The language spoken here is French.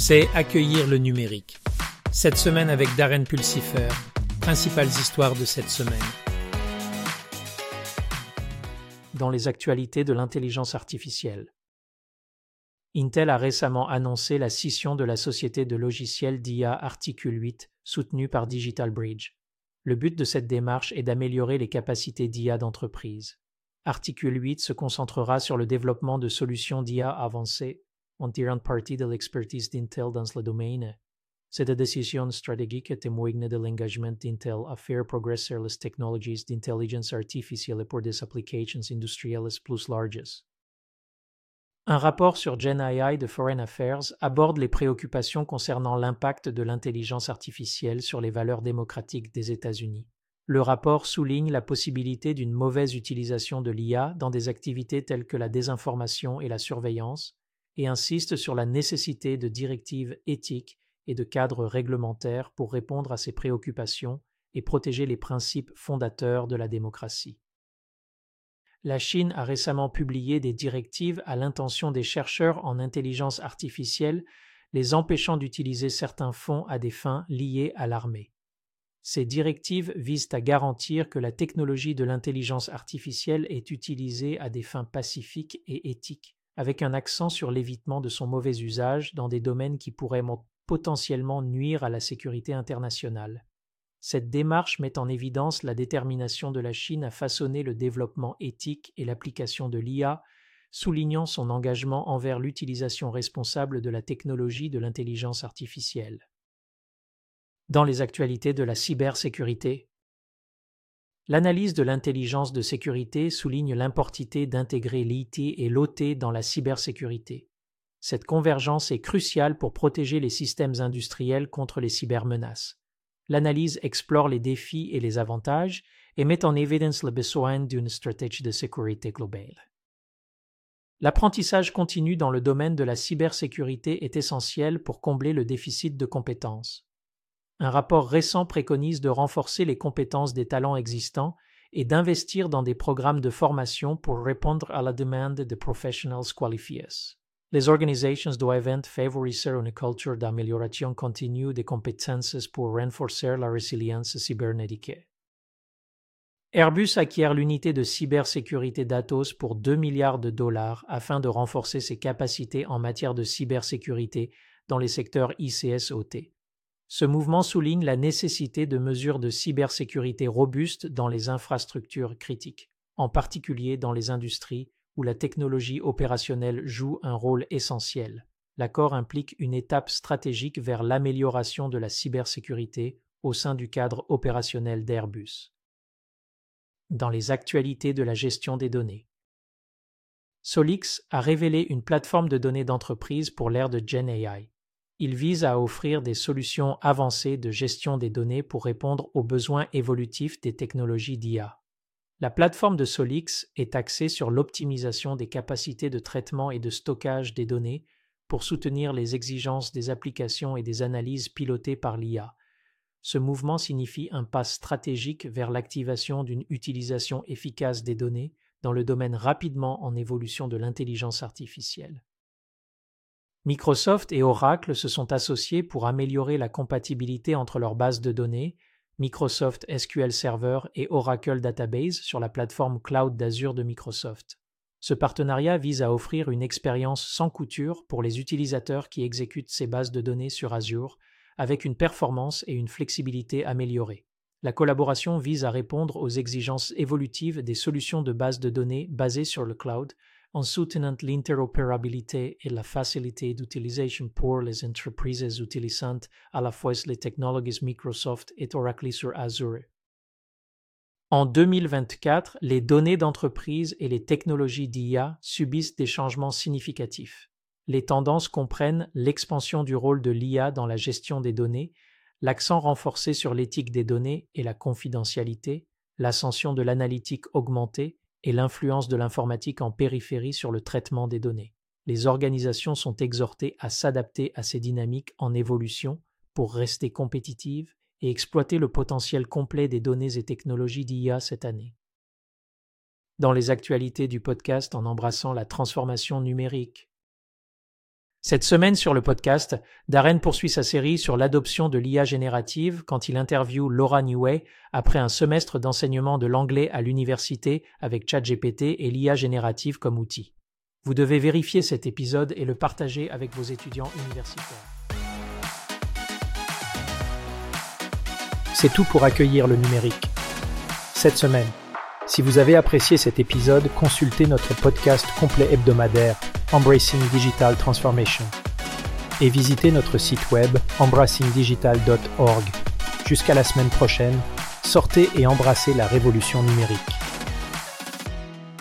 c'est accueillir le numérique. Cette semaine avec Darren Pulsifer, principales histoires de cette semaine. Dans les actualités de l'intelligence artificielle. Intel a récemment annoncé la scission de la société de logiciels d'IA Articule 8, soutenue par Digital Bridge. Le but de cette démarche est d'améliorer les capacités d'IA d'entreprise. Articule 8 se concentrera sur le développement de solutions d'IA avancées en tirant parti de l'expertise d'Intel dans le domaine. Cette décision stratégique témoigne de l'engagement d'Intel à faire progresser les technologies d'intelligence artificielle pour des applications industrielles plus larges. Un rapport sur GenAI de Foreign Affairs aborde les préoccupations concernant l'impact de l'intelligence artificielle sur les valeurs démocratiques des États-Unis. Le rapport souligne la possibilité d'une mauvaise utilisation de l'IA dans des activités telles que la désinformation et la surveillance, et insiste sur la nécessité de directives éthiques et de cadres réglementaires pour répondre à ces préoccupations et protéger les principes fondateurs de la démocratie. La Chine a récemment publié des directives à l'intention des chercheurs en intelligence artificielle les empêchant d'utiliser certains fonds à des fins liées à l'armée. Ces directives visent à garantir que la technologie de l'intelligence artificielle est utilisée à des fins pacifiques et éthiques, avec un accent sur l'évitement de son mauvais usage dans des domaines qui pourraient potentiellement nuire à la sécurité internationale. Cette démarche met en évidence la détermination de la Chine à façonner le développement éthique et l'application de l'IA, soulignant son engagement envers l'utilisation responsable de la technologie de l'intelligence artificielle. Dans les actualités de la cybersécurité, L'analyse de l'intelligence de sécurité souligne l'importité d'intégrer l'IT et l'OT dans la cybersécurité. Cette convergence est cruciale pour protéger les systèmes industriels contre les cybermenaces. L'analyse explore les défis et les avantages et met en évidence le besoin d'une stratégie de sécurité globale. L'apprentissage continu dans le domaine de la cybersécurité est essentiel pour combler le déficit de compétences. Un rapport récent préconise de renforcer les compétences des talents existants et d'investir dans des programmes de formation pour répondre à la demande de professionals qualifiés. Les organisations doivent favoriser une culture d'amélioration continue des compétences pour renforcer la résilience cybernétique. Airbus acquiert l'unité de cybersécurité d'Atos pour 2 milliards de dollars afin de renforcer ses capacités en matière de cybersécurité dans les secteurs ICS-OT. Ce mouvement souligne la nécessité de mesures de cybersécurité robustes dans les infrastructures critiques, en particulier dans les industries où la technologie opérationnelle joue un rôle essentiel. L'accord implique une étape stratégique vers l'amélioration de la cybersécurité au sein du cadre opérationnel d'Airbus. Dans les actualités de la gestion des données. Solix a révélé une plateforme de données d'entreprise pour l'ère de GenAI. Il vise à offrir des solutions avancées de gestion des données pour répondre aux besoins évolutifs des technologies d'IA. La plateforme de Solix est axée sur l'optimisation des capacités de traitement et de stockage des données pour soutenir les exigences des applications et des analyses pilotées par l'IA. Ce mouvement signifie un pas stratégique vers l'activation d'une utilisation efficace des données dans le domaine rapidement en évolution de l'intelligence artificielle. Microsoft et Oracle se sont associés pour améliorer la compatibilité entre leurs bases de données, Microsoft SQL Server et Oracle Database sur la plateforme cloud d'Azure de Microsoft. Ce partenariat vise à offrir une expérience sans couture pour les utilisateurs qui exécutent ces bases de données sur Azure, avec une performance et une flexibilité améliorées. La collaboration vise à répondre aux exigences évolutives des solutions de bases de données basées sur le cloud, en soutenant l'interopérabilité et la facilité d'utilisation pour les entreprises utilisant à la fois les technologies Microsoft et Oracle sur Azure. En 2024, les données d'entreprise et les technologies d'IA subissent des changements significatifs. Les tendances comprennent l'expansion du rôle de l'IA dans la gestion des données, l'accent renforcé sur l'éthique des données et la confidentialité, l'ascension de l'analytique augmentée et l'influence de l'informatique en périphérie sur le traitement des données. Les organisations sont exhortées à s'adapter à ces dynamiques en évolution pour rester compétitives et exploiter le potentiel complet des données et technologies d'IA cette année. Dans les actualités du podcast en embrassant la transformation numérique, Cette semaine sur le podcast, Darren poursuit sa série sur l'adoption de l'IA générative quand il interviewe Laura Newey après un semestre d'enseignement de l'anglais à l'université avec ChatGPT et l'IA générative comme outil. Vous devez vérifier cet épisode et le partager avec vos étudiants universitaires. C'est tout pour accueillir le numérique. Cette semaine, si vous avez apprécié cet épisode, consultez notre podcast complet hebdomadaire Embracing Digital Transformation et visitez notre site web embracingdigital.org. Jusqu'à la semaine prochaine, sortez et embrassez la révolution numérique.